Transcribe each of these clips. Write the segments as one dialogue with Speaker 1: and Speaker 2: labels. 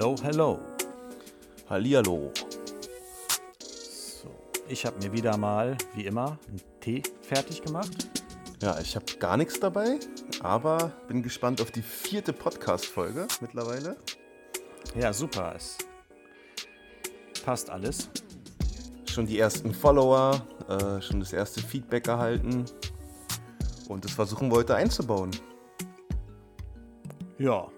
Speaker 1: Hello, hello.
Speaker 2: Hallihallo.
Speaker 1: So, ich habe mir wieder mal, wie immer, einen Tee fertig gemacht.
Speaker 2: Ja, ich habe gar nichts dabei, aber bin gespannt auf die vierte Podcast-Folge mittlerweile.
Speaker 1: Ja, super. Es passt alles.
Speaker 2: Schon die ersten Follower, äh, schon das erste Feedback erhalten. Und das versuchen wir heute einzubauen.
Speaker 1: Ja.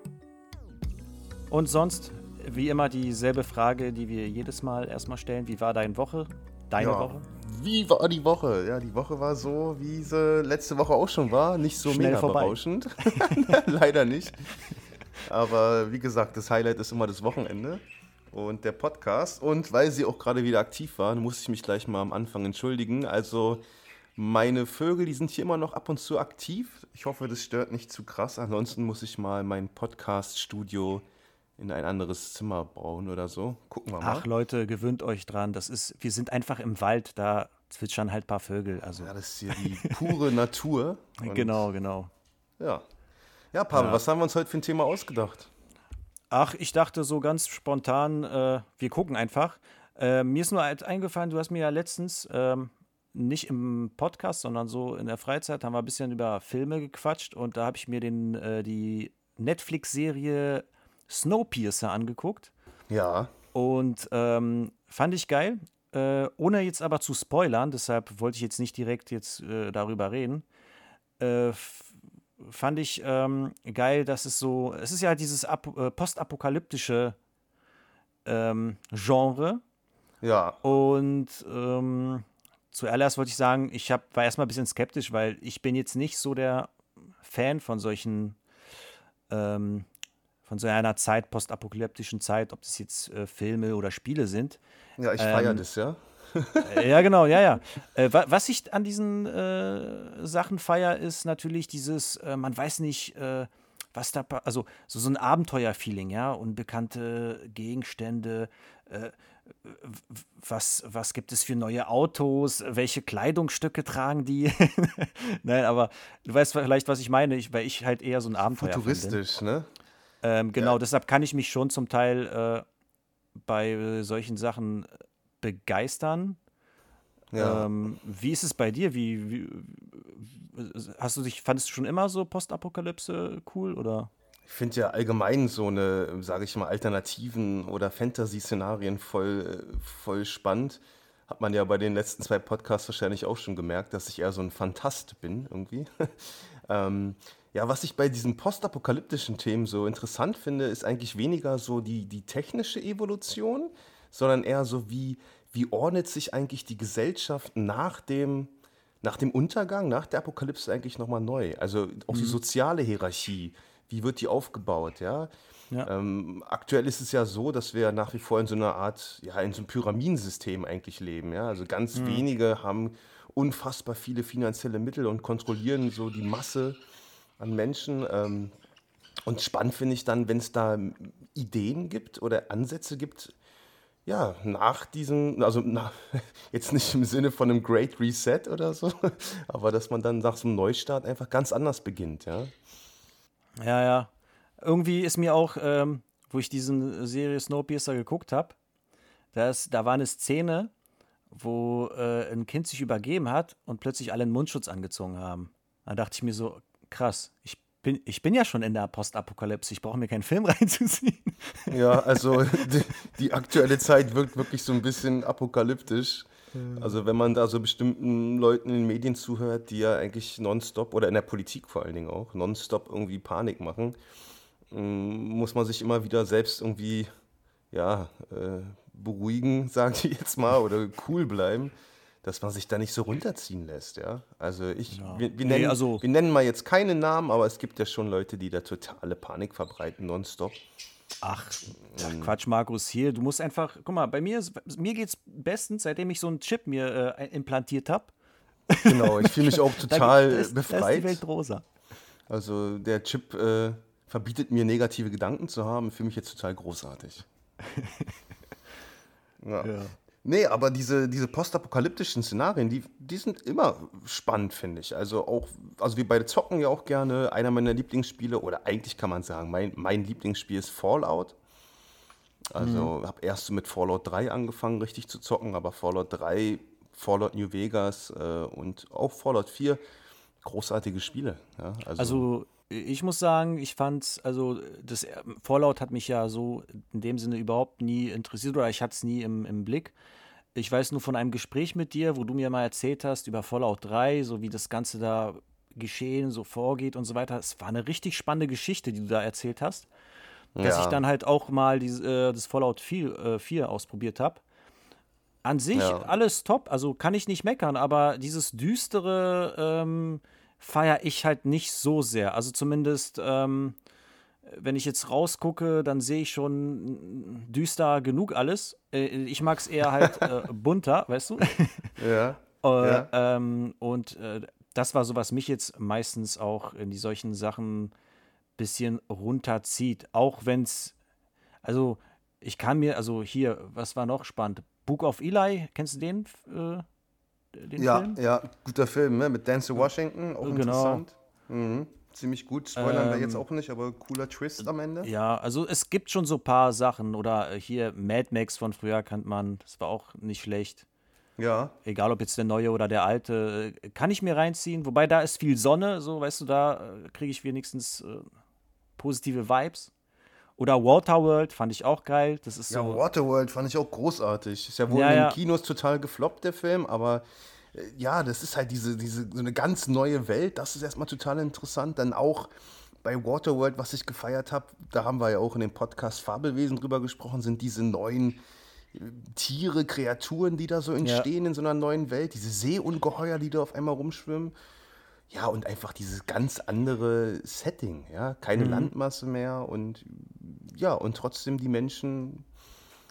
Speaker 1: Und sonst, wie immer, dieselbe Frage, die wir jedes Mal erstmal stellen. Wie war deine Woche? Deine
Speaker 2: ja.
Speaker 1: Woche?
Speaker 2: Wie war die Woche? Ja, die Woche war so, wie sie letzte Woche auch schon war. Nicht so
Speaker 1: Schnell
Speaker 2: mega
Speaker 1: vorbei.
Speaker 2: berauschend. Leider nicht. Aber wie gesagt, das Highlight ist immer das Wochenende und der Podcast. Und weil sie auch gerade wieder aktiv waren, muss ich mich gleich mal am Anfang entschuldigen. Also meine Vögel, die sind hier immer noch ab und zu aktiv. Ich hoffe, das stört nicht zu krass. Ansonsten muss ich mal mein Podcast-Studio in ein anderes Zimmer bauen oder so. Gucken wir mal.
Speaker 1: Ach Leute, gewöhnt euch dran. Das ist, wir sind einfach im Wald, da zwitschern halt ein paar Vögel. Also
Speaker 2: ja, das ist hier die pure Natur.
Speaker 1: Genau, genau.
Speaker 2: Ja. Ja, Pavel,
Speaker 1: Ja.
Speaker 2: was haben wir uns heute für ein Thema ausgedacht?
Speaker 1: Ach, ich dachte so ganz spontan, äh, wir gucken einfach. Äh, mir ist nur halt eingefallen, du hast mir ja letztens, ähm, nicht im Podcast, sondern so in der Freizeit, haben wir ein bisschen über Filme gequatscht und da habe ich mir den, äh, die Netflix-Serie Snowpiercer angeguckt
Speaker 2: Ja.
Speaker 1: und ähm, fand ich geil. Äh, ohne jetzt aber zu spoilern, deshalb wollte ich jetzt nicht direkt jetzt äh, darüber reden. Äh, fand ich ähm, geil, dass es so, es ist ja dieses Ap äh, postapokalyptische ähm, Genre
Speaker 2: Ja.
Speaker 1: und ähm, zuallererst wollte ich sagen, ich hab, war erstmal ein bisschen skeptisch, weil ich bin jetzt nicht so der Fan von solchen, ähm, von so einer Zeit, postapokalyptischen Zeit, ob das jetzt äh, Filme oder Spiele sind.
Speaker 2: Ja, ich
Speaker 1: Ähm,
Speaker 2: feiere das, ja.
Speaker 1: Äh, ja, genau, ja, ja. Äh, wa was ich an diesen äh, Sachen feier, ist natürlich dieses, äh, man weiß nicht, äh, was da, also so, so ein Abenteuer-Feeling, ja, unbekannte Gegenstände, was, was gibt es für neue Autos, welche Kleidungsstücke tragen die? Nein, aber du weißt vielleicht, was ich meine, ich, weil ich halt eher so ein Abenteuer bin.
Speaker 2: Futuristisch, ne?
Speaker 1: Ähm, genau,
Speaker 2: Ja.
Speaker 1: deshalb kann ich mich schon zum Teil äh, bei solchen Sachen begeistern.
Speaker 2: Ja.
Speaker 1: Ähm, wie ist es bei dir? Wie, wie hast du dich, fandest du schon immer so Postapokalypse cool oder?
Speaker 2: Ich finde ja allgemein so eine, sage ich mal, Alternativen oder Fantasy-Szenarien voll, voll spannend. Hat man ja bei den letzten zwei Podcasts wahrscheinlich auch schon gemerkt, dass ich eher so ein Fantast bin irgendwie. ähm, ja, was ich bei diesen postapokalyptischen Themen so interessant finde, ist eigentlich weniger so die, die technische Evolution, sondern eher so, wie, wie ordnet sich eigentlich die Gesellschaft nach dem, nach dem Untergang, nach der Apokalypse eigentlich nochmal neu? Also auch die soziale Hierarchie, wie wird die aufgebaut, ja?
Speaker 1: Ja.
Speaker 2: Ähm, aktuell ist es ja so, dass wir nach wie vor in so einer Art, ja, in so einem Pyramidensystem eigentlich leben, ja? Also ganz wenige haben unfassbar viele finanzielle Mittel und kontrollieren so die Masse an Menschen. Ähm, und spannend finde ich dann, wenn es da Ideen gibt oder Ansätze gibt, ja, nach diesem, also nach, jetzt nicht im Sinne von einem Great Reset oder so, aber dass man dann nach so einem Neustart einfach ganz anders beginnt, ja.
Speaker 1: Ja, ja. Irgendwie ist mir auch, ähm, wo ich diesen Serie Snowpiercer geguckt habe, da war eine Szene, wo äh, ein Kind sich übergeben hat und plötzlich alle einen Mundschutz angezogen haben. Da dachte ich mir so, krass, ich bin, ich bin ja schon in der Postapokalypse, ich brauche mir keinen Film reinzuziehen.
Speaker 2: Ja, also die, die aktuelle Zeit wirkt wirklich so ein bisschen apokalyptisch. Also wenn man da so bestimmten Leuten in den Medien zuhört, die ja eigentlich nonstop oder in der Politik vor allen Dingen auch nonstop irgendwie Panik machen, ähm, muss man sich immer wieder selbst irgendwie ja äh, beruhigen, sage ich jetzt mal, oder cool bleiben, dass man sich da nicht so runterziehen lässt, ja. Also ich,
Speaker 1: Ja.
Speaker 2: wir, wir,
Speaker 1: Nee,
Speaker 2: nennen,
Speaker 1: also-
Speaker 2: wir nennen mal jetzt keine Namen, aber es gibt ja schon Leute, die da totale Panik verbreiten nonstop.
Speaker 1: Ach, ach Quatsch, Markus, hier, du musst einfach, guck mal, bei mir, ist- mir geht's bestens, seitdem ich so einen Chip mir äh, implantiert habe.
Speaker 2: Genau, ich fühle mich auch total
Speaker 1: da, ist, da ist die
Speaker 2: befreit.
Speaker 1: Welt rosa.
Speaker 2: Also der Chip äh, verbietet mir negative Gedanken zu haben. Fühle mich jetzt total großartig. ja.
Speaker 1: Ja.
Speaker 2: Nee, aber diese, diese postapokalyptischen Szenarien, die, die sind immer spannend, finde ich. Also auch, also wir beide zocken ja auch gerne. Einer meiner Lieblingsspiele, oder eigentlich kann man sagen, mein, mein Lieblingsspiel ist Fallout. Also habe erst mit Fallout 3 angefangen, richtig zu zocken, aber Fallout 3, Fallout New Vegas äh, und auch Fallout 4, großartige Spiele. Ja, also,
Speaker 1: Also ich muss sagen, ich fand, also das äh, Fallout hat mich ja so in dem Sinne überhaupt nie interessiert oder ich hatte es nie im, im Blick. Ich weiß nur von einem Gespräch mit dir, wo du mir mal erzählt hast über Fallout 3, so wie das Ganze da geschehen, so vorgeht und so weiter. Es war eine richtig spannende Geschichte, die du da erzählt hast. Dass ich dann halt auch mal dies, äh, das Fallout 4, äh, 4 ausprobiert habe. An sich
Speaker 2: ja,
Speaker 1: alles top, also kann ich nicht meckern, aber dieses Düstere ähm, feiere ich halt nicht so sehr. Also zumindest, ähm, wenn ich jetzt rausgucke, dann sehe ich schon düster genug alles. Äh, ich mag es eher halt äh, bunter, weißt du?
Speaker 2: ja,
Speaker 1: Äh,
Speaker 2: ja.
Speaker 1: ähm, und äh, das war so, was mich jetzt meistens auch in die solchen Sachen bisschen runterzieht. Auch wenn es, also ich kann mir, also hier, was war noch spannend? Book of Eli, kennst du den, äh, den
Speaker 2: Ja,
Speaker 1: Film?
Speaker 2: ja, guter Film, ne? Mit Denzel Washington, auch
Speaker 1: Genau.
Speaker 2: interessant. Mhm. Ziemlich gut, spoilern wir jetzt
Speaker 1: Ähm,
Speaker 2: auch nicht, aber cooler Twist am Ende.
Speaker 1: ja, also es gibt schon so ein paar Sachen. Oder äh, hier Mad Max von früher kennt man, das war auch nicht schlecht.
Speaker 2: Ja,
Speaker 1: Egal ob jetzt der neue oder der alte, äh, kann ich mir reinziehen. Wobei da ist viel Sonne, so weißt du, da äh, kriege ich wenigstens äh, positive Vibes. Oder Waterworld fand ich auch geil. Das ist
Speaker 2: ja,
Speaker 1: so,
Speaker 2: Waterworld fand ich auch großartig. Ist ja wohl
Speaker 1: ja,
Speaker 2: in den
Speaker 1: ja,
Speaker 2: Kinos total gefloppt, der Film, aber äh, ja, das ist halt diese, diese, so eine ganz neue Welt. Das ist erstmal total interessant. Dann auch bei Waterworld, was ich gefeiert habe, da haben wir ja auch in dem Podcast Fabelwesen drüber gesprochen, sind diese neuen äh, Tiere, Kreaturen, die da so
Speaker 1: ja,
Speaker 2: entstehen in so einer neuen Welt. Diese Seeungeheuer, die da auf einmal rumschwimmen. Ja, und einfach dieses ganz andere Setting, ja, keine
Speaker 1: mhm.
Speaker 2: Landmasse mehr und ja, und trotzdem die Menschen,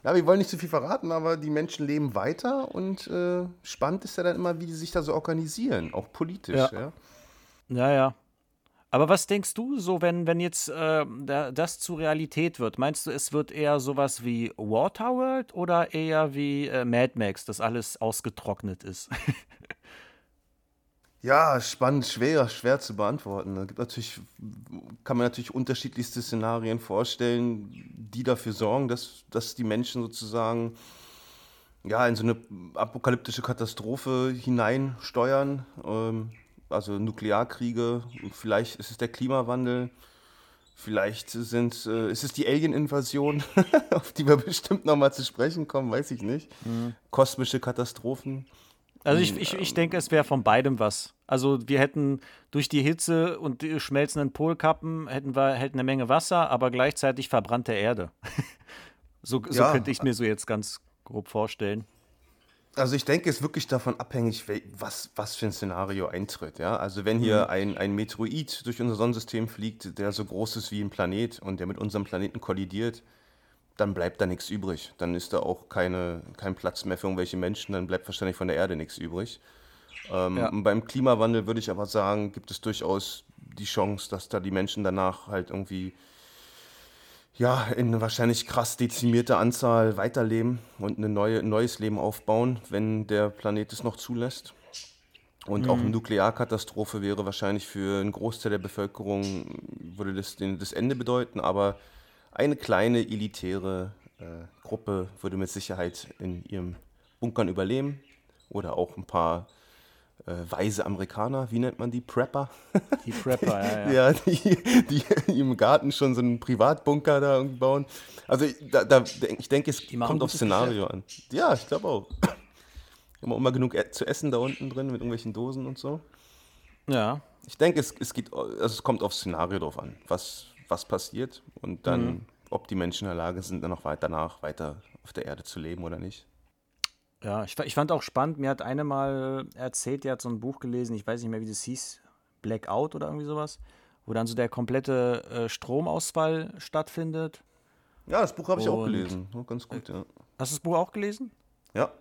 Speaker 2: ja, wir wollen nicht zu viel verraten, aber die Menschen leben weiter und äh, spannend ist ja dann immer, wie die sich da so organisieren, auch politisch,
Speaker 1: ja,
Speaker 2: ja.
Speaker 1: ja, ja. Aber was denkst du so, wenn, wenn jetzt äh, da, das zu Realität wird? Meinst du, es wird eher sowas wie Waterworld oder eher wie äh, Mad Max, dass alles ausgetrocknet ist?
Speaker 2: Ja, spannend, schwer, schwer zu beantworten. Da gibt natürlich, kann man natürlich unterschiedlichste Szenarien vorstellen, die dafür sorgen, dass, dass die Menschen sozusagen ja, in so eine apokalyptische Katastrophe hineinsteuern. Ähm, also Nuklearkriege, vielleicht ist es der Klimawandel, vielleicht sind, äh, ist es die Alien-Invasion, auf die wir bestimmt nochmal zu sprechen kommen, weiß ich nicht.
Speaker 1: Mhm.
Speaker 2: Kosmische Katastrophen.
Speaker 1: Also ich,
Speaker 2: Hm,
Speaker 1: ich, ich
Speaker 2: Ähm,
Speaker 1: denke, es wäre von beidem was. Also wir hätten durch die Hitze und die schmelzenden Polkappen hätten wir hätten eine Menge Wasser, aber gleichzeitig verbrannte Erde. So, so
Speaker 2: ja,
Speaker 1: könnte ich mir so jetzt ganz grob vorstellen.
Speaker 2: Also ich denke, es ist wirklich davon abhängig, was, was für ein Szenario eintritt. Ja? Also wenn
Speaker 1: Mhm.
Speaker 2: hier ein, ein Meteorit durch unser Sonnensystem fliegt, der so groß ist wie ein Planet und der mit unserem Planeten kollidiert, dann bleibt da nichts übrig. Dann ist da auch keine, kein Platz mehr für irgendwelche Menschen, dann bleibt wahrscheinlich von der Erde nichts übrig. Ähm,
Speaker 1: Ja.
Speaker 2: beim Klimawandel würde ich aber sagen, gibt es durchaus die Chance, dass da die Menschen danach halt irgendwie ja, in wahrscheinlich krass dezimierter Anzahl weiterleben und eine neue, ein neues Leben aufbauen, wenn der Planet es noch zulässt. Und auch eine
Speaker 1: Mhm.
Speaker 2: Nuklearkatastrophe wäre wahrscheinlich für einen Großteil der Bevölkerung, würde das das Ende bedeuten, aber eine kleine elitäre äh, Gruppe würde mit Sicherheit in ihrem Bunkern überleben. Oder auch ein paar äh, weise Amerikaner, wie nennt man die? Prepper?
Speaker 1: Die Prepper, ja, ja.
Speaker 2: Ja, die, die im Garten schon so einen Privatbunker da irgendwie bauen. Also ich- da, da, ich denke, es kommt aufs Szenario
Speaker 1: Geschäft.
Speaker 2: an. Ja, ich glaube auch. Immer, immer genug e zu essen da unten drin mit irgendwelchen Dosen und so.
Speaker 1: Ja.
Speaker 2: Ich denke, es, es, geht, also es kommt aufs Szenario drauf an, was, was passiert und
Speaker 1: Mhm.
Speaker 2: dann, ob die Menschen in der Lage sind, dann noch weiter danach weiter auf der Erde zu leben oder nicht.
Speaker 1: Ja, ich, ich fand auch spannend, mir hat eine mal erzählt, die hat so ein Buch gelesen, ich weiß nicht mehr, wie das hieß, Blackout oder irgendwie sowas, wo dann so der komplette äh, Stromausfall stattfindet.
Speaker 2: Ja, das Buch habe ich auch gelesen. Ja, ganz gut, ja.
Speaker 1: hast du das Buch auch gelesen?
Speaker 2: Ja,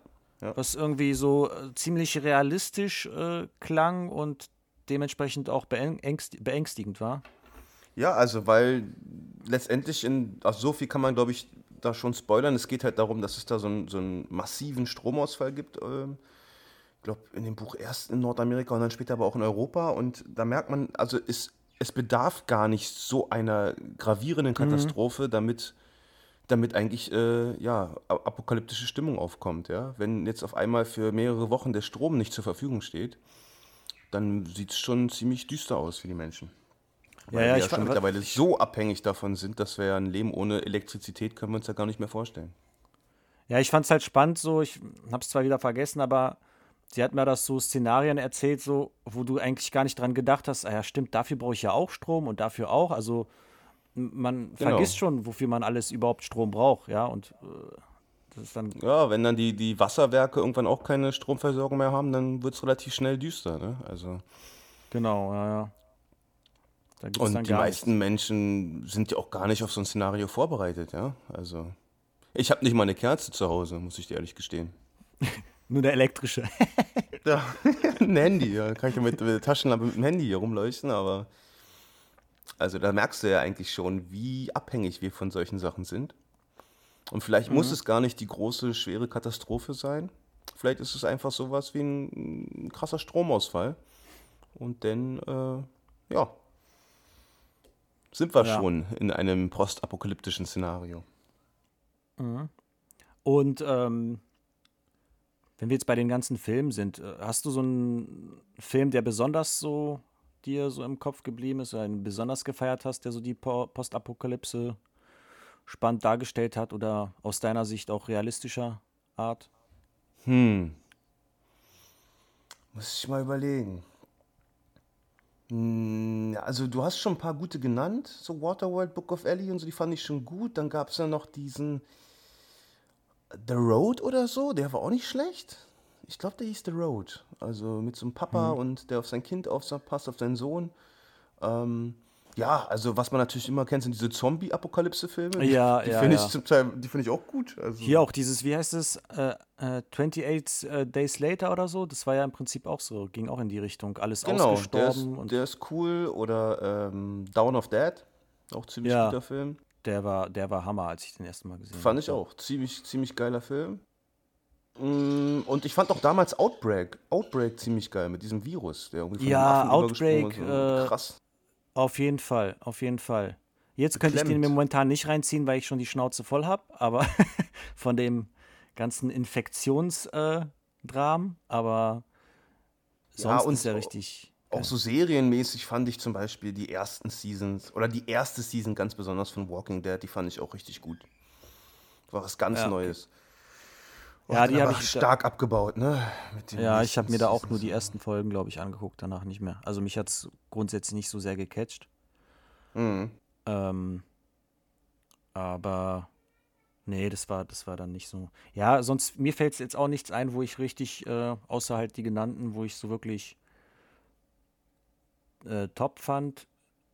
Speaker 2: ja.
Speaker 1: Was irgendwie so äh, ziemlich realistisch äh, klang und dementsprechend auch beängst beängstigend war.
Speaker 2: Ja, also weil letztendlich in, also so viel kann man, glaube ich, da schon spoilern. Es geht halt darum, dass es da so einen, so einen massiven Stromausfall gibt. Ähm, ich glaube, in dem Buch erst in Nordamerika und dann später aber auch in Europa. Und da merkt man, also es, es bedarf gar nicht so einer gravierenden Katastrophe, damit damit eigentlich äh, ja, apokalyptische Stimmung aufkommt. Ja? Wenn jetzt auf einmal für mehrere Wochen der Strom nicht zur Verfügung steht, dann sieht es schon ziemlich düster aus für die Menschen. Weil ja, ja, wir ja schon mittlerweile so abhängig davon sind, dass wir ja ein Leben ohne Elektrizität können wir uns ja gar nicht mehr vorstellen.
Speaker 1: Ja, ich fand es halt spannend so, ich habe es zwar wieder vergessen, aber sie hat mir das so Szenarien erzählt, so, wo du eigentlich gar nicht dran gedacht hast, ah ja stimmt, dafür brauche ich ja auch Strom und dafür auch, also man genau. vergisst schon, wofür man alles überhaupt Strom braucht, ja, und äh, das ist dann.
Speaker 2: Ja, wenn dann die, die Wasserwerke irgendwann auch keine Stromversorgung mehr haben, dann wird es relativ schnell düster, ne? Also.
Speaker 1: Genau, ja, ja.
Speaker 2: Und die meisten nichts. Menschen sind ja auch gar nicht auf so ein Szenario vorbereitet, ja. Also. Ich habe nicht mal eine Kerze zu Hause, muss ich dir ehrlich gestehen.
Speaker 1: Nur eine elektrische.
Speaker 2: ja, ein Handy, ja. Kann ich ja mit, mit der Taschenlampe mit dem Handy hier rumleuchten, aber also da merkst du ja eigentlich schon, wie abhängig wir von solchen Sachen sind. Und vielleicht mhm. muss es gar nicht die große, schwere Katastrophe sein. Vielleicht ist es einfach sowas wie ein, ein krasser Stromausfall. Und dann, äh, ja, sind wir ja. schon in einem postapokalyptischen Szenario.
Speaker 1: Mhm. Und ähm, wenn wir jetzt bei den ganzen Filmen sind, äh, hast du so einen Film, der besonders so dir so im Kopf geblieben ist oder einen besonders gefeiert hast, der so die Postapokalypse spannend dargestellt hat oder aus deiner Sicht auch realistischer Art?
Speaker 2: Hm. Muss ich mal überlegen. Hm, also du hast schon ein paar gute genannt, so Waterworld, Book of Ellie und so, die fand ich schon gut. Dann gab es ja noch diesen The Road oder so, der war auch nicht schlecht ich glaube, der hieß The Road. Also mit so einem Papa mhm. und der auf sein Kind aufpasst, auf seinen Sohn. Ähm, ja, also was man natürlich immer kennt, sind diese Zombie-Apokalypse-Filme.
Speaker 1: Ja,
Speaker 2: die
Speaker 1: ja.
Speaker 2: Finde
Speaker 1: ja.
Speaker 2: ich zum Teil, die finde ich auch gut. Also
Speaker 1: Hier auch dieses, wie heißt es, äh, äh, 28 äh, Days Later oder so, das war ja im Prinzip auch so, ging auch in die Richtung. Alles genau, ausgestorben.
Speaker 2: Der ist, der ist cool. Oder ähm, Down of Dead, auch ziemlich ja, guter Film.
Speaker 1: Der war, der war Hammer, als ich den ersten Mal gesehen
Speaker 2: habe. Fand ich auch. Ziemlich, ziemlich geiler Film. Mm, und ich fand auch damals Outbreak, Outbreak ziemlich geil mit diesem Virus, der
Speaker 1: irgendwie von Ja, Outbreak, so. äh, krass. Auf jeden Fall, auf jeden Fall. Jetzt könnte ich den mir momentan nicht reinziehen, weil ich schon die Schnauze voll habe, aber von dem ganzen Infektionsdram, äh, aber sonst ja, ist er richtig.
Speaker 2: Auch so serienmäßig fand ich zum Beispiel die ersten Seasons oder die erste Season ganz besonders von Walking Dead, die fand ich auch richtig gut. War was ganz ja, Neues. Okay.
Speaker 1: Ja, die habe ich
Speaker 2: stark abgebaut, ne?
Speaker 1: ja, ich habe mir da auch nur die ersten Folgen, glaube ich, angeguckt, danach nicht mehr. Also mich hat es grundsätzlich nicht so sehr gecatcht. Mhm. Ähm, aber nee, das war, das war dann nicht so. Ja, sonst, mir fällt jetzt auch nichts ein, wo ich richtig, äh, außer halt die genannten, wo ich so wirklich äh, top fand.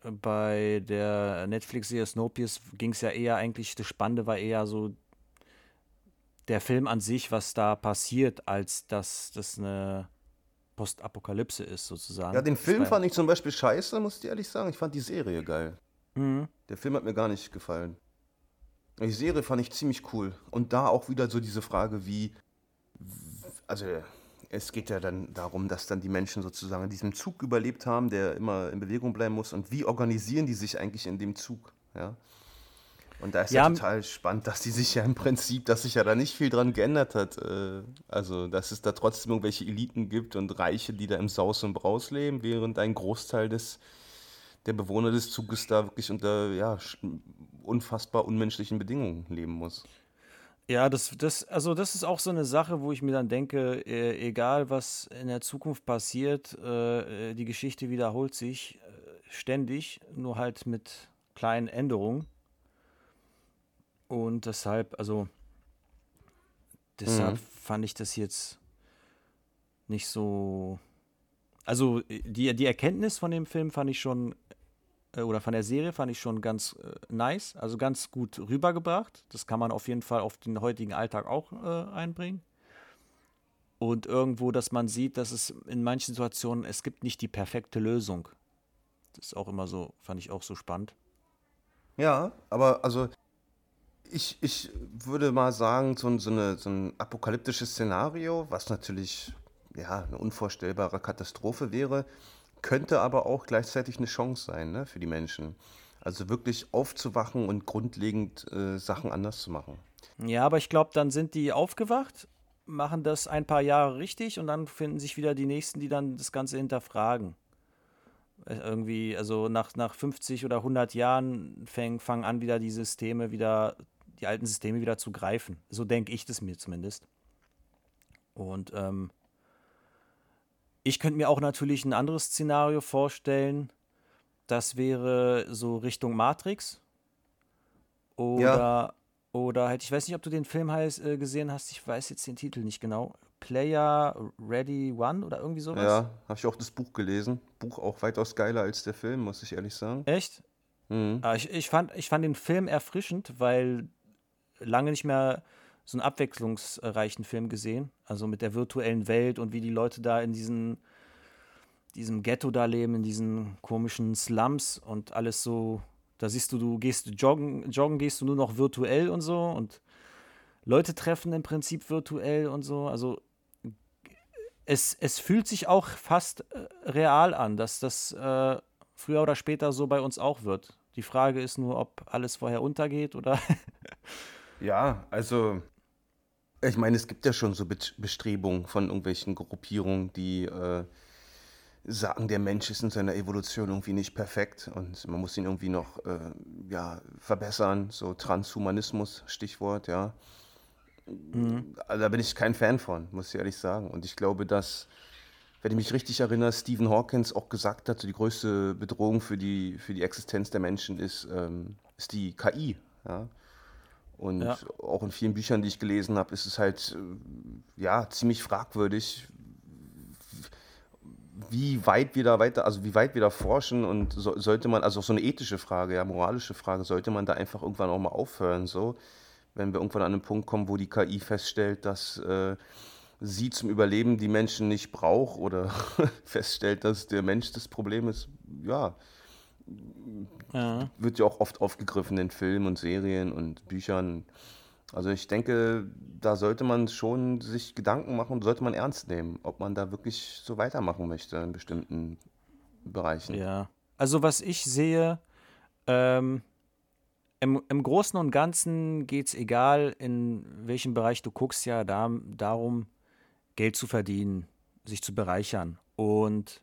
Speaker 1: Bei der Netflix-Serie Snowpiercer ging es ja eher eigentlich, das Spannende war eher so der Film an sich, was da passiert, als dass das eine Postapokalypse ist, sozusagen.
Speaker 2: Ja, den Film fand ich zum Beispiel scheiße, muss ich ehrlich sagen. Ich fand die Serie geil. Mhm. Der Film hat mir gar nicht gefallen. Die Serie fand ich ziemlich cool. Und da auch wieder so diese Frage, wie. Also, es geht ja dann darum, dass dann die Menschen sozusagen in diesem Zug überlebt haben, der immer in Bewegung bleiben muss. Und wie organisieren die sich eigentlich in dem Zug? Ja. Und da ist ja, ja, total spannend, dass die sich ja im Prinzip, dass sich ja da nicht viel dran geändert hat. Äh, also, dass es da trotzdem irgendwelche Eliten gibt und Reiche, die da im Saus und Braus leben, während ein Großteil des, der Bewohner des Zuges da wirklich unter ja, unfassbar unmenschlichen Bedingungen leben muss.
Speaker 1: Ja, das, das, also das ist auch so eine Sache, wo ich mir dann denke, äh, egal was in der Zukunft passiert, äh, die Geschichte wiederholt sich ständig, nur halt mit kleinen Änderungen. Und deshalb, also, deshalb mhm. fand ich das jetzt nicht so. Also, die, die Erkenntnis von dem Film fand ich schon, äh, oder von der Serie fand ich schon ganz äh, nice, also ganz gut rübergebracht. Das kann man auf jeden Fall auf den heutigen Alltag auch äh, einbringen. Und irgendwo, dass man sieht, dass es in manchen Situationen, es gibt nicht die perfekte Lösung. Das ist auch immer so, fand ich auch so spannend.
Speaker 2: Ja, aber also ich, ich würde mal sagen, so, so, eine, so ein apokalyptisches Szenario, was natürlich ja, eine unvorstellbare Katastrophe wäre, könnte aber auch gleichzeitig eine Chance sein ne, für die Menschen. Also wirklich aufzuwachen und grundlegend äh, Sachen anders zu machen.
Speaker 1: Ja, aber ich glaube, dann sind die aufgewacht, machen das ein paar Jahre richtig und dann finden sich wieder die Nächsten, die dann das Ganze hinterfragen. Äh, irgendwie, also nach, nach 50 oder 100 Jahren fäng, fangen an, wieder die Systeme wieder, die alten Systeme wieder zu greifen. So denke ich das mir zumindest. Und ähm, ich könnte mir auch natürlich ein anderes Szenario vorstellen. Das wäre so Richtung Matrix. Oder, ja. oder halt, ich weiß nicht, ob du den Film heißt, äh, gesehen hast, ich weiß jetzt den Titel nicht genau. Player Ready One oder irgendwie sowas?
Speaker 2: Ja, habe ich auch das Buch gelesen. Buch auch weitaus geiler als der Film, muss ich ehrlich sagen.
Speaker 1: Echt? Mhm. Ah, ich, ich, fand, ich fand den Film erfrischend, weil lange nicht mehr so einen abwechslungsreichen Film gesehen. Also mit der virtuellen Welt und wie die Leute da in diesen, diesem Ghetto da leben, in diesen komischen Slums und alles so. Da siehst du, du gehst joggen, joggen gehst du nur noch virtuell und so und Leute treffen im Prinzip virtuell und so. Also es, es fühlt sich auch fast äh, real an, dass das äh, früher oder später so bei uns auch wird. Die Frage ist nur, ob alles vorher untergeht oder.
Speaker 2: ja, also ich meine, es gibt ja schon so Bestrebungen von irgendwelchen Gruppierungen, die äh, sagen, der Mensch ist in seiner Evolution irgendwie nicht perfekt und man muss ihn irgendwie noch äh, ja, verbessern. So Transhumanismus, Stichwort, ja. Mhm. Also da bin ich kein Fan von, muss ich ehrlich sagen. Und ich glaube, dass, wenn ich mich richtig erinnere, Stephen Hawkins auch gesagt hat, so die größte Bedrohung für die, für die Existenz der Menschen ist, ähm, ist die KI. Ja? Und ja. auch in vielen Büchern, die ich gelesen habe, ist es halt äh, ja ziemlich fragwürdig, wie weit wir da weiter, also wie weit wir da forschen und so, sollte man, also auch so eine ethische Frage, ja, moralische Frage, sollte man da einfach irgendwann auch mal aufhören, so, wenn wir irgendwann an einen Punkt kommen, wo die KI feststellt, dass äh, sie zum Überleben die Menschen nicht braucht oder feststellt, dass der Mensch das Problem ist, ja, ja. Wird ja auch oft aufgegriffen in Filmen und Serien und Büchern. Also ich denke, da sollte man schon sich Gedanken machen, sollte man ernst nehmen, ob man da wirklich so weitermachen möchte in bestimmten Bereichen.
Speaker 1: Ja, also was ich sehe, ähm, im, im Großen und Ganzen geht es egal, in welchem Bereich du guckst, ja da, darum, Geld zu verdienen, sich zu bereichern. Und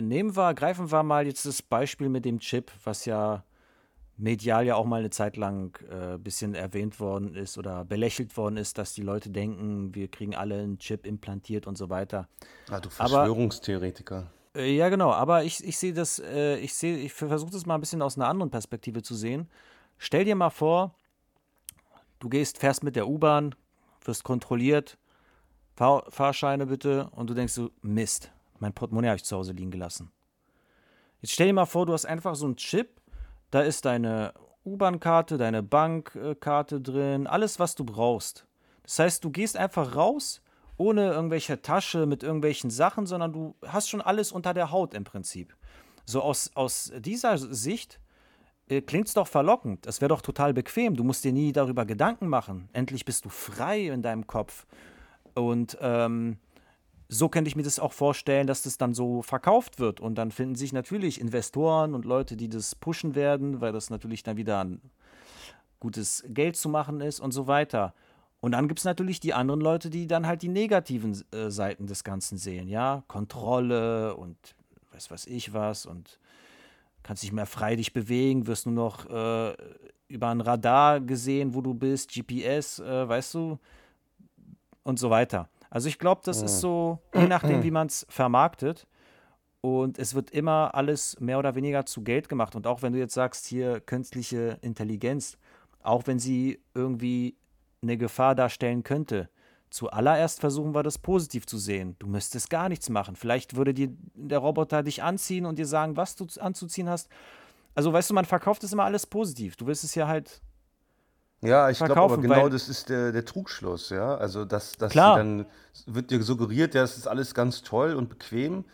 Speaker 1: nehmen wir, greifen wir mal jetzt das Beispiel mit dem Chip, was ja medial ja auch mal eine Zeit lang ein äh, bisschen erwähnt worden ist oder belächelt worden ist, dass die Leute denken, wir kriegen alle einen Chip implantiert und so weiter.
Speaker 2: Ah, du Verschwörungstheoretiker.
Speaker 1: Aber, äh, ja, genau, aber ich, ich sehe das, äh, ich sehe, ich versuche das mal ein bisschen aus einer anderen Perspektive zu sehen. Stell dir mal vor, du gehst, fährst mit der U-Bahn, wirst kontrolliert, Fahr Fahrscheine bitte, und du denkst so, Mist, mein Portemonnaie habe ich zu Hause liegen gelassen. Jetzt stell dir mal vor, du hast einfach so einen Chip, da ist deine U-Bahn-Karte, deine Bankkarte drin, alles, was du brauchst. Das heißt, du gehst einfach raus, ohne irgendwelche Tasche mit irgendwelchen Sachen, sondern du hast schon alles unter der Haut im Prinzip. So aus, aus dieser Sicht äh, klingt es doch verlockend. Das wäre doch total bequem. Du musst dir nie darüber Gedanken machen. Endlich bist du frei in deinem Kopf. Und ähm, so könnte ich mir das auch vorstellen, dass das dann so verkauft wird. Und dann finden sich natürlich Investoren und Leute, die das pushen werden, weil das natürlich dann wieder ein gutes Geld zu machen ist und so weiter. Und dann gibt es natürlich die anderen Leute, die dann halt die negativen äh, Seiten des Ganzen sehen, ja. Kontrolle und weiß was ich was und kannst nicht mehr frei dich bewegen, wirst nur noch äh, über ein Radar gesehen, wo du bist, GPS, äh, weißt du, und so weiter. Also ich glaube, das ist so, je nachdem, wie man es vermarktet. Und es wird immer alles mehr oder weniger zu Geld gemacht. Und auch wenn du jetzt sagst, hier künstliche Intelligenz, auch wenn sie irgendwie eine Gefahr darstellen könnte, zuallererst versuchen wir das positiv zu sehen. Du müsstest gar nichts machen. Vielleicht würde dir der Roboter dich anziehen und dir sagen, was du anzuziehen hast. Also weißt du, man verkauft es immer alles positiv. Du wirst es ja halt
Speaker 2: ja, ich glaube aber genau das ist der, der Trugschluss, ja. Also, dass, dass Klar. dann wird dir suggeriert, ja, es ist alles ganz toll und bequem,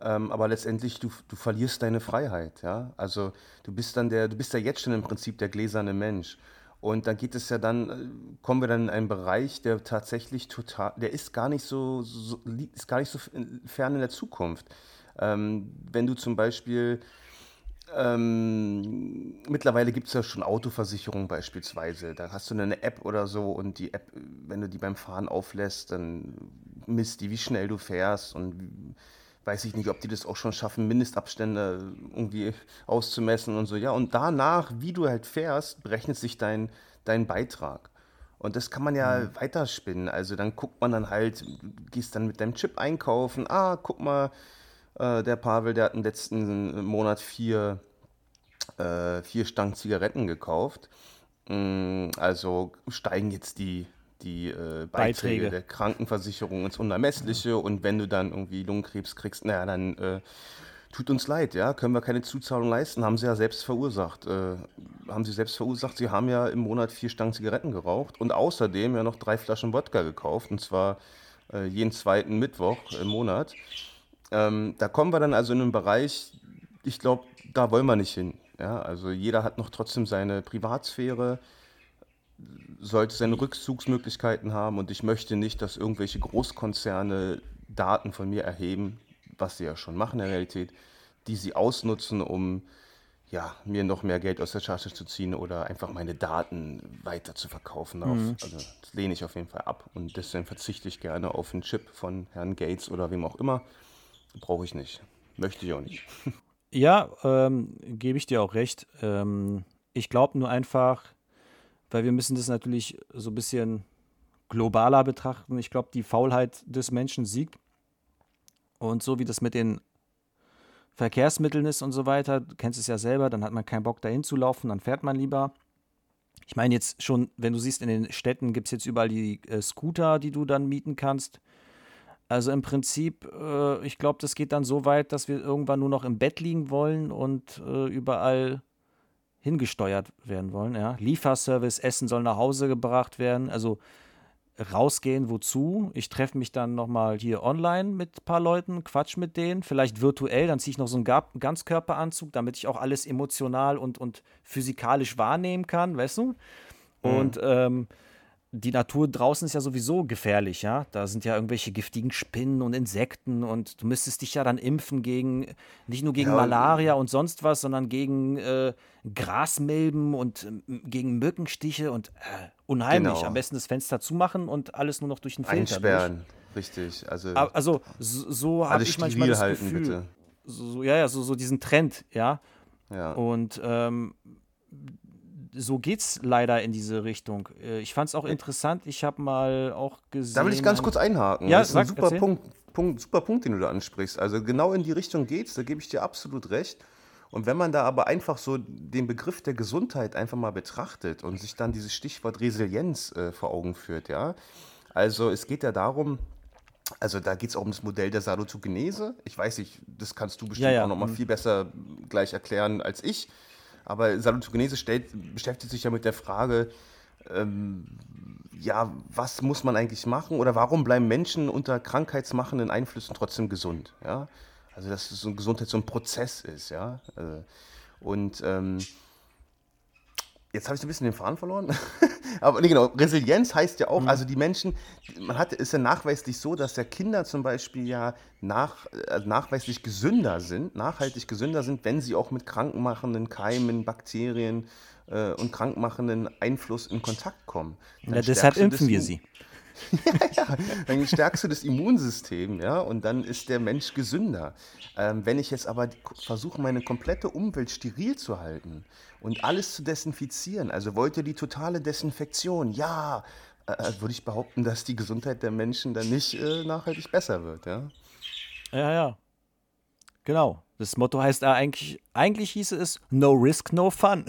Speaker 2: ähm, aber letztendlich du, du verlierst deine Freiheit, ja. Also du bist dann der, du bist ja jetzt schon im Prinzip der gläserne Mensch. Und dann geht es ja dann, äh, kommen wir dann in einen Bereich, der tatsächlich total, der ist gar nicht so, so ist gar nicht so fern in der Zukunft. Ähm, wenn du zum Beispiel Ähm, mittlerweile gibt es ja schon Autoversicherungen beispielsweise. Da hast du eine App oder so und die App, wenn du die beim Fahren auflässt, dann misst die, wie schnell du fährst und weiß ich nicht, ob die das auch schon schaffen, Mindestabstände irgendwie auszumessen und so. Ja, und danach, wie du halt fährst, berechnet sich dein, dein Beitrag. Und das kann man ja mhm. weiterspinnen. Also dann guckt man dann halt, gehst dann mit deinem Chip einkaufen. Ah, guck mal, äh, der Pavel, der hat im letzten Monat vier, äh, vier Stangen Zigaretten gekauft. Mm, also steigen jetzt die, die äh, Beiträge, Beiträge, der Krankenversicherung ins Unermessliche. Ja. Und wenn du dann irgendwie Lungenkrebs kriegst, naja, dann äh, tut uns leid, ja, können wir keine Zuzahlung leisten, haben sie ja selbst verursacht. Äh, haben sie selbst verursacht, sie haben ja im Monat vier Stangen Zigaretten geraucht und außerdem ja noch drei Flaschen Wodka gekauft, und zwar äh, jeden zweiten Mittwoch im Monat. Ähm, da kommen wir dann also in einen Bereich, ich glaube, da wollen wir nicht hin. Ja? Also jeder hat noch trotzdem seine Privatsphäre, sollte seine Rückzugsmöglichkeiten haben und ich möchte nicht, dass irgendwelche Großkonzerne Daten von mir erheben, was sie ja schon machen in der Realität, die sie ausnutzen, um ja, mir noch mehr Geld aus der Tasche zu ziehen oder einfach meine Daten weiter zu verkaufen. Mhm. also das lehne ich auf jeden Fall ab und deswegen verzichte ich gerne auf einen Chip von Herrn Gates oder wem auch immer. Brauche ich nicht. Möchte ich auch nicht.
Speaker 1: Ja, ähm, gebe ich dir auch recht. Ähm, ich glaube nur einfach, weil wir müssen das natürlich so ein bisschen globaler betrachten. Ich glaube, die Faulheit des Menschen siegt. Und so wie das mit den Verkehrsmitteln ist und so weiter, du kennst es ja selber, dann hat man keinen Bock dahin zu laufen, dann fährt man lieber. Ich meine jetzt schon, wenn du siehst, in den Städten gibt es jetzt überall die äh, Scooter, die du dann mieten kannst. Also im Prinzip, äh, ich glaube, das geht dann so weit, dass wir irgendwann nur noch im Bett liegen wollen und äh, überall hingesteuert werden wollen. Ja? Lieferservice, Essen soll nach Hause gebracht werden. Also rausgehen, wozu? Ich treffe mich dann nochmal hier online mit ein paar Leuten, quatsch mit denen, vielleicht virtuell, dann ziehe ich noch so einen Ganzkörperanzug, damit ich auch alles emotional und, und physikalisch wahrnehmen kann, weißt du? Mhm. Und ähm, die Natur draußen ist ja sowieso gefährlich, ja. Da sind ja irgendwelche giftigen Spinnen und Insekten und du müsstest dich ja dann impfen gegen, nicht nur gegen ja, Malaria und sonst was, sondern gegen äh, Grasmilben und äh, gegen Mückenstiche und äh, unheimlich. Genau. Am besten das Fenster zumachen und alles nur noch durch den Filter
Speaker 2: Einsperren, durch. richtig. Also,
Speaker 1: also so, so habe ich manchmal das halten, Gefühl. Bitte. So, ja, ja, so, so diesen Trend, ja. Ja. Und ähm, so geht's leider in diese Richtung. Äh, ich fand es auch interessant. Ich habe mal auch gesehen.
Speaker 2: Da will ich ganz kurz einhaken. Ja, das ist ein super Punkt, Punkt, super Punkt, den du da ansprichst. Also genau in die Richtung geht's. Da gebe ich dir absolut recht. Und wenn man da aber einfach so den Begriff der Gesundheit einfach mal betrachtet und sich dann dieses Stichwort Resilienz äh, vor Augen führt, ja. Also es geht ja darum, also da geht es auch um das Modell der Salutogenese. Ich weiß nicht, das kannst du bestimmt ja, ja. auch noch mal mhm. viel besser gleich erklären als ich. Aber Salutogenese stellt, beschäftigt sich ja mit der Frage, ähm, ja, was muss man eigentlich machen oder warum bleiben Menschen unter krankheitsmachenden Einflüssen trotzdem gesund? Ja? Also, dass so Gesundheit so ein Prozess ist, ja. Äh, und ähm, jetzt habe ich so ein bisschen den Faden verloren. Aber nee, genau, Resilienz heißt ja auch, mhm. also die Menschen, man hat, ist ja nachweislich so, dass ja Kinder zum Beispiel ja nach, also nachweislich gesünder sind, nachhaltig gesünder sind, wenn sie auch mit krankmachenden Keimen, Bakterien äh, und krankmachenden Einfluss in Kontakt kommen.
Speaker 1: Ja, deshalb impfen wir sie.
Speaker 2: ja, ja, dann stärkst du das Immunsystem, ja, und dann ist der Mensch gesünder. Ähm, wenn ich jetzt aber versuche, meine komplette Umwelt steril zu halten und alles zu desinfizieren, also wollte die totale Desinfektion, ja, äh, äh, würde ich behaupten, dass die Gesundheit der Menschen dann nicht äh, nachhaltig besser wird, ja.
Speaker 1: Ja, ja. Genau. Das Motto heißt eigentlich, eigentlich hieße es No Risk, No Fun.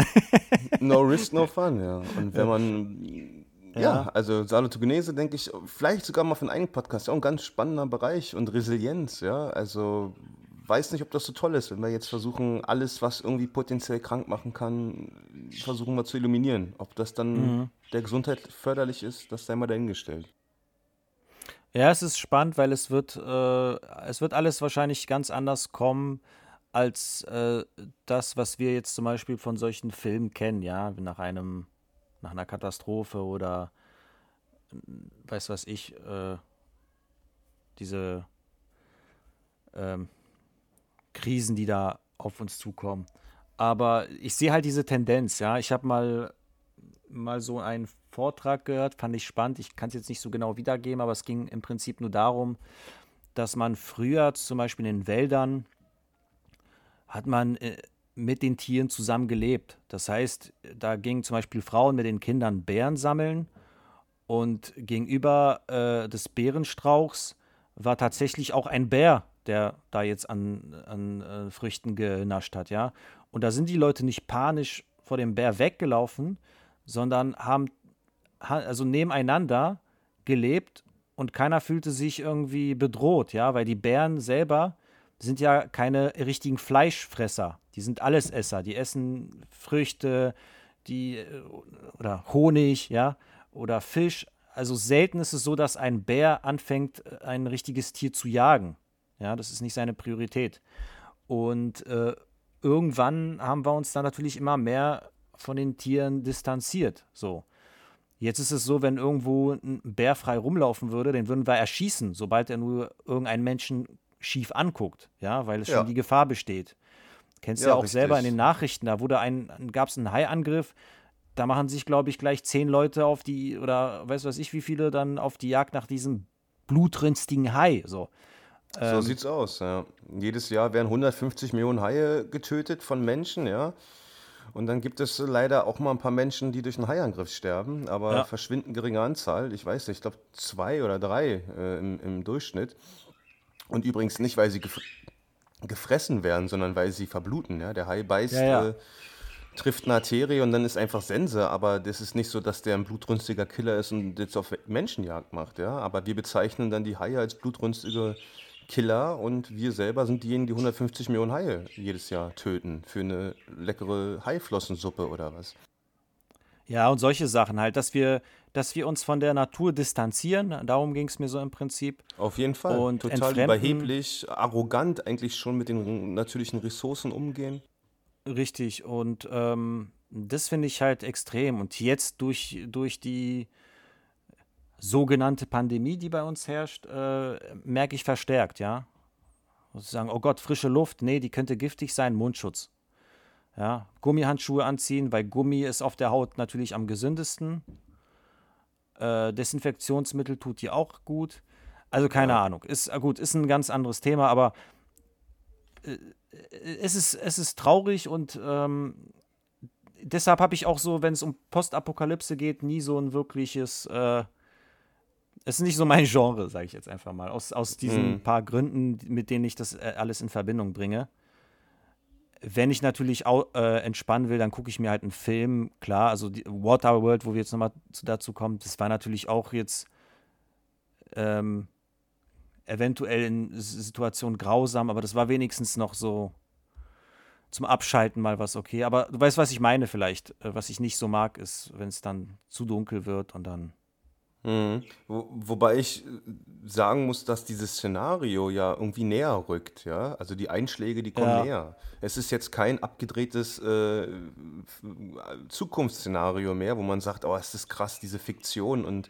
Speaker 2: no Risk, No Fun, ja. Und wenn man ja, ja also Salutogenese, denke ich, vielleicht sogar mal für einen eigenen Podcast, ja, ein ganz spannender Bereich und Resilienz, ja. Also weiß nicht, ob das so toll ist, wenn wir jetzt versuchen, alles, was irgendwie potenziell krank machen kann, versuchen wir zu eliminieren. Ob das dann mhm. der Gesundheit förderlich ist, das sei mal dahingestellt.
Speaker 1: Ja, es ist spannend, weil es wird, äh, es wird alles wahrscheinlich ganz anders kommen als äh, das, was wir jetzt zum Beispiel von solchen Filmen kennen, ja, nach einem nach einer Katastrophe oder weiß was ich, äh, diese ähm, Krisen, die da auf uns zukommen. Aber ich sehe halt diese Tendenz, ja. Ich habe mal, mal so einen Vortrag gehört, fand ich spannend. Ich kann es jetzt nicht so genau wiedergeben, aber es ging im Prinzip nur darum, dass man früher zum Beispiel in den Wäldern hat man äh, mit den Tieren zusammen gelebt. Das heißt, da gingen zum Beispiel Frauen mit den Kindern Bären sammeln und gegenüber äh, des Bärenstrauchs war tatsächlich auch ein Bär, der da jetzt an, an äh, Früchten genascht hat, ja. Und da sind die Leute nicht panisch vor dem Bär weggelaufen, sondern haben also nebeneinander gelebt und keiner fühlte sich irgendwie bedroht, ja, weil die Bären selber sind ja keine richtigen Fleischfresser. Die sind Allesesser. Die essen Früchte, die äh, oder Honig, ja, oder Fisch. Also selten ist es so, dass ein Bär anfängt, ein richtiges Tier zu jagen. Ja, das ist nicht seine Priorität. Und äh, irgendwann haben wir uns dann natürlich immer mehr von den Tieren distanziert. So. Jetzt ist es so, wenn irgendwo ein Bär frei rumlaufen würde, den würden wir erschießen, sobald er nur irgendeinen Menschen schief anguckt, ja, weil es ja. schon die Gefahr besteht. Kennst du ja, ja auch richtig. selber in den Nachrichten, da wurde ein, gab es einen Haiangriff, da machen sich, glaube ich, gleich zehn Leute auf die, oder weiß was ich, wie viele dann auf die Jagd nach diesem blutrünstigen Hai. So,
Speaker 2: so ähm, sieht's aus, ja. Jedes Jahr werden 150 Millionen Haie getötet von Menschen, ja. Und dann gibt es leider auch mal ein paar Menschen, die durch einen Haiangriff sterben, aber ja. verschwinden geringe Anzahl. Ich weiß nicht, ich glaube zwei oder drei äh, im, im, Durchschnitt. Und übrigens nicht, weil sie gef gefressen werden, sondern weil sie verbluten. Ja? Der Hai beißt, ja, ja. Äh, trifft eine Arterie und dann ist einfach Sense. Aber das ist nicht so, dass der ein blutrünstiger Killer ist und jetzt auf Menschenjagd macht. Ja? Aber wir bezeichnen dann die Haie als blutrünstige Killer und wir selber sind diejenigen, die 150 Millionen Haie jedes Jahr töten für eine leckere Haiflossensuppe oder was.
Speaker 1: Ja, und solche Sachen halt, dass wir, dass wir uns von der Natur distanzieren, darum ging es mir so im Prinzip.
Speaker 2: Auf jeden Fall. Und total überheblich, arrogant eigentlich schon mit den natürlichen Ressourcen umgehen.
Speaker 1: Richtig, und ähm, das finde ich halt extrem. Und jetzt durch, durch die sogenannte Pandemie, die bei uns herrscht, äh, merke ich verstärkt, ja. Sagen, oh Gott, frische Luft, nee, die könnte giftig sein, Mundschutz. Ja, Gummihandschuhe anziehen, weil Gummi ist auf der Haut natürlich am gesündesten. Äh, Desinfektionsmittel tut dir auch gut. Also keine ja. Ahnung. Ist äh, gut, ist ein ganz anderes Thema, aber äh, es, ist, es ist traurig und ähm, deshalb habe ich auch so, wenn es um Postapokalypse geht, nie so ein wirkliches äh, es ist nicht so mein Genre, sage ich jetzt einfach mal. Aus, aus diesen mhm. paar Gründen, mit denen ich das äh, alles in Verbindung bringe. Wenn ich natürlich auch, äh, entspannen will, dann gucke ich mir halt einen Film. Klar, also die Waterworld, wo wir jetzt nochmal dazu kommen, das war natürlich auch jetzt ähm, eventuell in Situationen grausam, aber das war wenigstens noch so zum Abschalten mal was okay. Aber du weißt, was ich meine vielleicht. Äh, was ich nicht so mag, ist, wenn es dann zu dunkel wird und dann
Speaker 2: Mhm. Wo, wobei ich sagen muss, dass dieses Szenario ja irgendwie näher rückt, ja. Also die Einschläge, die kommen Ja. näher. Es ist jetzt kein abgedrehtes äh, Zukunftsszenario mehr, wo man sagt, oh, es ist krass, diese Fiktion und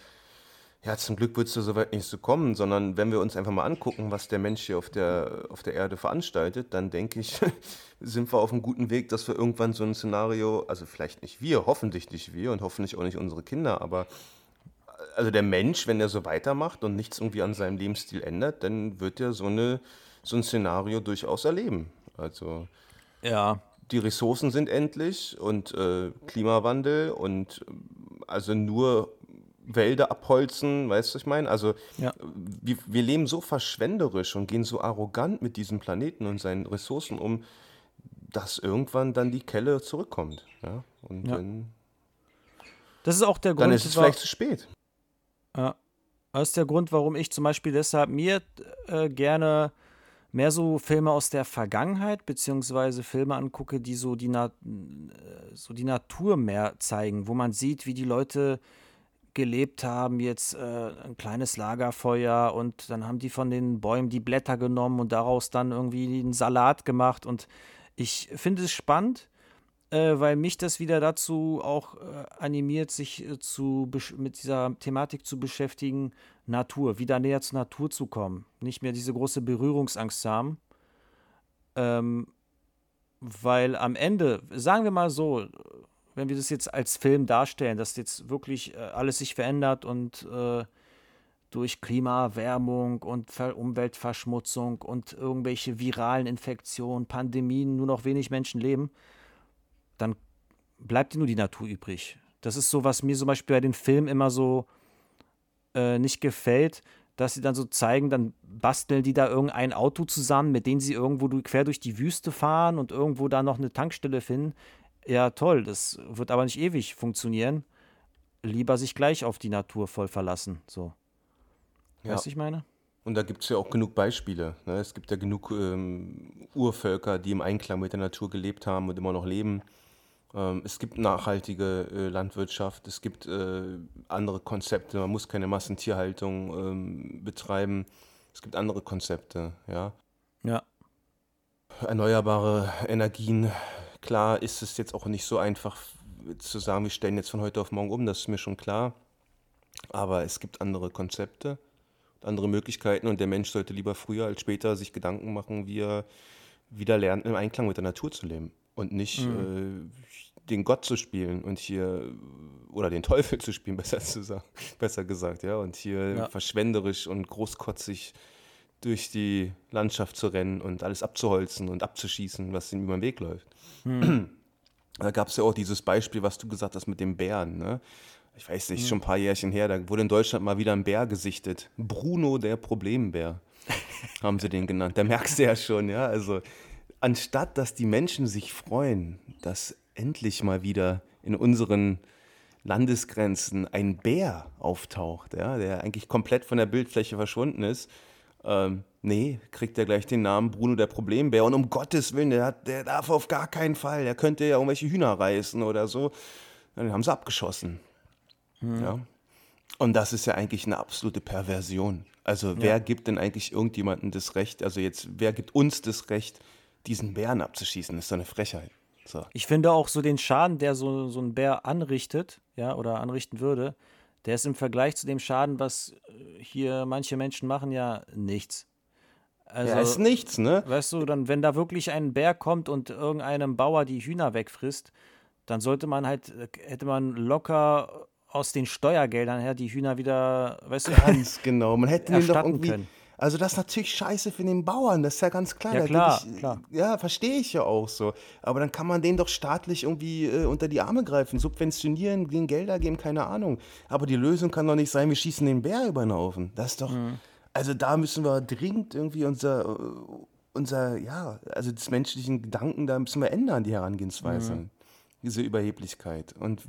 Speaker 2: ja, zum Glück wird es so weit nicht so kommen, sondern wenn wir uns einfach mal angucken, was der Mensch hier auf der, auf der Erde veranstaltet, dann denke ich, sind wir auf einem guten Weg, dass wir irgendwann so ein Szenario, also vielleicht nicht wir, hoffentlich nicht wir und hoffentlich auch nicht unsere Kinder, aber also der Mensch, wenn er so weitermacht und nichts irgendwie an seinem Lebensstil ändert, dann wird er so, eine, so ein Szenario durchaus erleben. Also
Speaker 1: ja.
Speaker 2: die Ressourcen sind endlich und äh, Klimawandel und also nur Wälder abholzen, weißt du, was ich meine? Also ja. wir, wir leben so verschwenderisch und gehen so arrogant mit diesem Planeten und seinen Ressourcen um, dass irgendwann dann die Kelle zurückkommt. Ja? Und ja. dann
Speaker 1: das ist auch der Grund.
Speaker 2: Dann ist es vielleicht zu spät.
Speaker 1: Ja. Das ist der Grund, warum ich zum Beispiel deshalb mir äh, gerne mehr so Filme aus der Vergangenheit, beziehungsweise Filme angucke, die so die, Na äh, so die Natur mehr zeigen, wo man sieht, wie die Leute gelebt haben, jetzt äh, ein kleines Lagerfeuer und dann haben die von den Bäumen die Blätter genommen und daraus dann irgendwie einen Salat gemacht und ich finde es spannend, äh, weil mich das wieder dazu auch äh, animiert, sich äh, zu, mit dieser Thematik zu beschäftigen, Natur, wieder näher zur Natur zu kommen, nicht mehr diese große Berührungsangst haben. Ähm, Weil am Ende, sagen wir mal so, wenn wir das jetzt als Film darstellen, dass jetzt wirklich äh, alles sich verändert und äh, durch Klimaerwärmung und Ver Umweltverschmutzung und irgendwelche viralen Infektionen, Pandemien nur noch wenig Menschen leben, dann bleibt nur die Natur übrig. Das ist so, was mir zum Beispiel bei den Filmen immer so äh, nicht gefällt, dass sie dann so zeigen, dann basteln die da irgendein Auto zusammen, mit dem sie irgendwo quer durch die Wüste fahren und irgendwo da noch eine Tankstelle finden. Ja, toll, das wird aber nicht ewig funktionieren. Lieber sich gleich auf die Natur voll verlassen. So. Ja. Weißt du, ich meine?
Speaker 2: Und da gibt es ja auch genug Beispiele. Ne? Es gibt ja genug ähm, Urvölker, die im Einklang mit der Natur gelebt haben und immer noch leben. Ähm, es gibt nachhaltige äh, Landwirtschaft, es gibt äh, andere Konzepte, man muss keine Massentierhaltung ähm, betreiben. Es gibt andere Konzepte, ja.
Speaker 1: Ja.
Speaker 2: Erneuerbare Energien, klar ist es jetzt auch nicht so einfach zu sagen, wir stellen jetzt von heute auf morgen um, das ist mir schon klar. Aber es gibt andere Konzepte, andere Möglichkeiten und der Mensch sollte lieber früher als später sich Gedanken machen, wie er wieder lernt, im Einklang mit der Natur zu leben und nicht mhm. äh, den Gott zu spielen und hier oder den Teufel zu spielen, besser, zu sagen, besser gesagt, ja, und hier ja. verschwenderisch und großkotzig durch die Landschaft zu rennen und alles abzuholzen und abzuschießen, was ihm über den Weg läuft. Mhm. Da gab es ja auch dieses Beispiel, was du gesagt hast mit dem Bären. Ne? Ich weiß nicht, mhm. schon ein paar Jährchen her, da wurde in Deutschland mal wieder ein Bär gesichtet. Bruno der Problembär, haben sie den genannt. Da merkst du ja schon, ja. Also anstatt dass die Menschen sich freuen, dass endlich mal wieder in unseren Landesgrenzen ein Bär auftaucht, ja, der eigentlich komplett von der Bildfläche verschwunden ist, ähm, nee, kriegt er gleich den Namen Bruno der Problembär. Und um Gottes Willen, der, hat, der darf auf gar keinen Fall, der könnte ja irgendwelche Hühner reißen oder so. Dann haben sie abgeschossen. Hm. Ja. Und das ist ja eigentlich eine absolute Perversion. Also wer ja. gibt denn eigentlich irgendjemandem das Recht, also jetzt, wer gibt uns das Recht, diesen Bären abzuschießen. Ist doch eine Frechheit. So.
Speaker 1: Ich finde auch so den Schaden, der so, so ein Bär anrichtet, ja, oder anrichten würde, der ist im Vergleich zu dem Schaden, was äh, hier manche Menschen machen, ja nichts.
Speaker 2: Also, ja, ist nichts, ne?
Speaker 1: Weißt du, dann, wenn da wirklich ein Bär kommt und irgendeinem Bauer die Hühner wegfrisst, dann sollte man halt, äh, hätte man locker aus den Steuergeldern her die Hühner wieder, weißt du,
Speaker 2: ganz genau. Man hätte ihn doch irgendwie, können. Also das ist natürlich scheiße für den Bauern, das ist ja ganz klar.
Speaker 1: Ja, klar, ich, klar.
Speaker 2: Ja, verstehe ich ja auch so. Aber dann kann man den doch staatlich irgendwie äh, unter die Arme greifen, subventionieren, den Gelder geben, keine Ahnung. Aber die Lösung kann doch nicht sein, wir schießen den Bär über den Haufen. Das ist doch, mhm. also da müssen wir dringend irgendwie unser, äh, unser, ja, also des menschlichen Gedanken, da müssen wir ändern, die Herangehensweise. Mhm. Diese Überheblichkeit. Und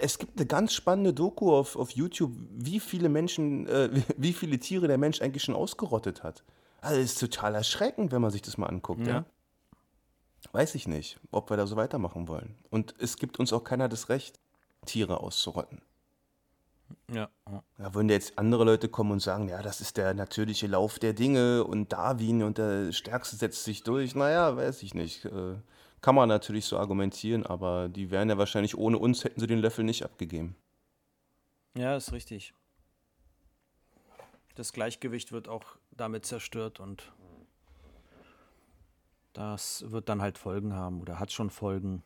Speaker 2: es gibt eine ganz spannende Doku auf, auf YouTube, wie viele Menschen, äh, wie viele Tiere der Mensch eigentlich schon ausgerottet hat. Also das ist total erschreckend, wenn man sich das mal anguckt, ja. ja. Weiß ich nicht, ob wir da so weitermachen wollen. Und es gibt uns auch keiner das Recht, Tiere auszurotten.
Speaker 1: Ja.
Speaker 2: Da würden jetzt andere Leute kommen und sagen, ja, das ist der natürliche Lauf der Dinge und Darwin und der Stärkste setzt sich durch. Naja, weiß ich nicht. Äh, kann man natürlich so argumentieren, aber die wären ja wahrscheinlich ohne uns, hätten sie den Löffel nicht abgegeben.
Speaker 1: Ja, ist richtig. Das Gleichgewicht wird auch damit zerstört und das wird dann halt Folgen haben oder hat schon Folgen.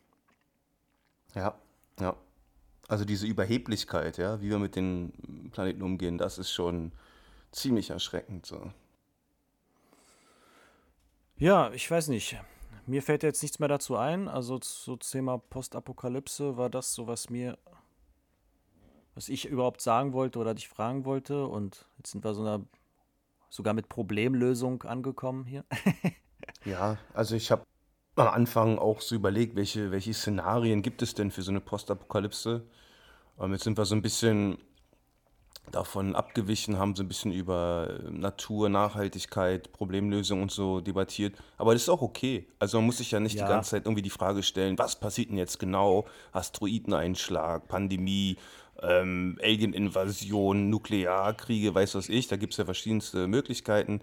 Speaker 2: Ja, ja. Also diese Überheblichkeit, ja, wie wir mit den Planeten umgehen, das ist schon ziemlich erschreckend so.
Speaker 1: Ja, ich weiß nicht. Mir fällt jetzt nichts mehr dazu ein. Also so Thema Postapokalypse war das so, was mir, was ich überhaupt sagen wollte oder dich fragen wollte. Und jetzt sind wir so einer, sogar mit Problemlösung angekommen hier.
Speaker 2: ja, also ich habe am Anfang auch so überlegt, welche, welche Szenarien gibt es denn für so eine Postapokalypse. Und jetzt sind wir so ein bisschen davon abgewichen, haben so ein bisschen über äh, Natur, Nachhaltigkeit, Problemlösung und so debattiert. Aber das ist auch okay. Also man muss sich ja nicht ja. die ganze Zeit irgendwie die Frage stellen, was passiert denn jetzt genau? Asteroideneinschlag, Pandemie, ähm, Alien-Invasion, Nuklearkriege, weiß was ich. Da gibt es ja verschiedenste Möglichkeiten.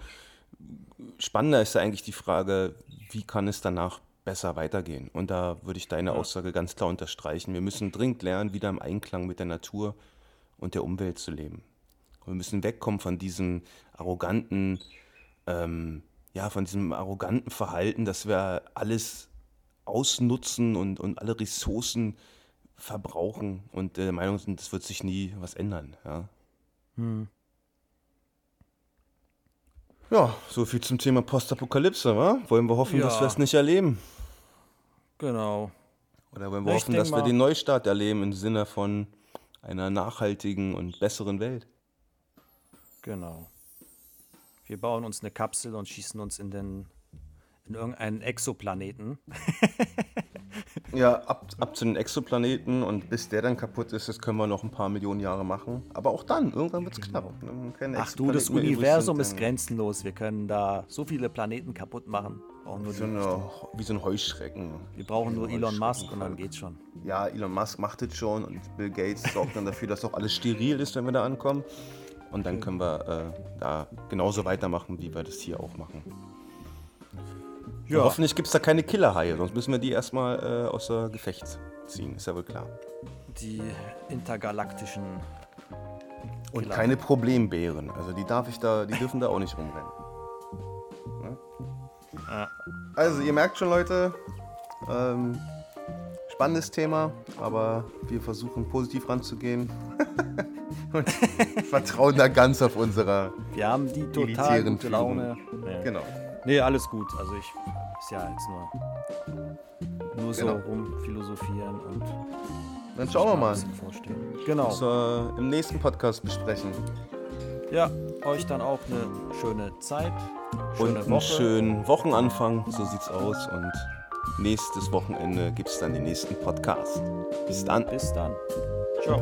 Speaker 2: Spannender ist ja eigentlich die Frage, wie kann es danach besser weitergehen? Und da würde ich deine. Aussage ganz klar unterstreichen. Wir müssen dringend lernen, wieder im Einklang mit der Natur und der Umwelt zu leben. wir müssen wegkommen von diesem arroganten, ähm, ja, von diesem arroganten Verhalten, dass wir alles ausnutzen und, und alle Ressourcen verbrauchen und der Meinung sind, es wird sich nie was ändern. Ja. Hm. Ja, so viel zum Thema Postapokalypse, wa? Wollen wir hoffen,
Speaker 1: Ja.
Speaker 2: dass wir es nicht erleben?
Speaker 1: Genau.
Speaker 2: Oder wollen wir
Speaker 1: Ich
Speaker 2: hoffen, dass wir
Speaker 1: mal-
Speaker 2: den Neustart erleben im Sinne von einer nachhaltigen und besseren Welt?
Speaker 1: Genau. Wir bauen uns eine Kapsel und schießen uns in den in irgendeinen Exoplaneten.
Speaker 2: Ja, ab, ab zu den Exoplaneten und bis der dann kaputt ist, das können wir noch ein paar Millionen Jahre machen. Aber auch dann, irgendwann wird es knapp. Wenn keine
Speaker 1: Ach du, das Universum
Speaker 2: sind,
Speaker 1: ist grenzenlos. Wir können da so viele Planeten kaputt machen. Brauchen nur
Speaker 2: So
Speaker 1: die,
Speaker 2: eine, wie so ein Heuschrecken.
Speaker 1: wir brauchen nur
Speaker 2: Wie so
Speaker 1: Elon Musk und dann geht's schon.
Speaker 2: Ja, Elon Musk macht es schon und Bill Gates sorgt dann dafür, dass auch alles steril ist, wenn wir da ankommen. Und dann können wir äh, da genauso weitermachen, wie wir das hier auch machen.
Speaker 1: Ja.
Speaker 2: Und hoffentlich gibt es da keine Killerhaie, sonst müssen wir die erstmal äh, außer Gefecht ziehen, ist ja wohl klar.
Speaker 1: Die intergalaktischen.
Speaker 2: Und
Speaker 1: Killer.
Speaker 2: keine Problembären, also die darf ich da, die dürfen da auch nicht rumrennen. Ne?
Speaker 1: Ja.
Speaker 2: Also ihr merkt schon, Leute, ähm, spannendes Thema, aber wir versuchen positiv ranzugehen und vertrauen da ganz auf unserer.
Speaker 1: Wir haben die total gute. Laune. Ja.
Speaker 2: Genau.
Speaker 1: Nee, alles gut. Also ich ist ja jetzt nur, nur so
Speaker 2: Genau.
Speaker 1: rumphilosophieren und
Speaker 2: Dann schauen wir mal.
Speaker 1: Genau.
Speaker 2: was wir im nächsten Podcast besprechen.
Speaker 1: Ja, euch dann auch eine schöne Zeit.
Speaker 2: Und
Speaker 1: Schöne
Speaker 2: einen
Speaker 1: Woche.
Speaker 2: schönen Wochenanfang, so sieht's aus. Und nächstes Wochenende gibt es dann den nächsten Podcast. Bis dann.
Speaker 1: Bis dann. Ciao.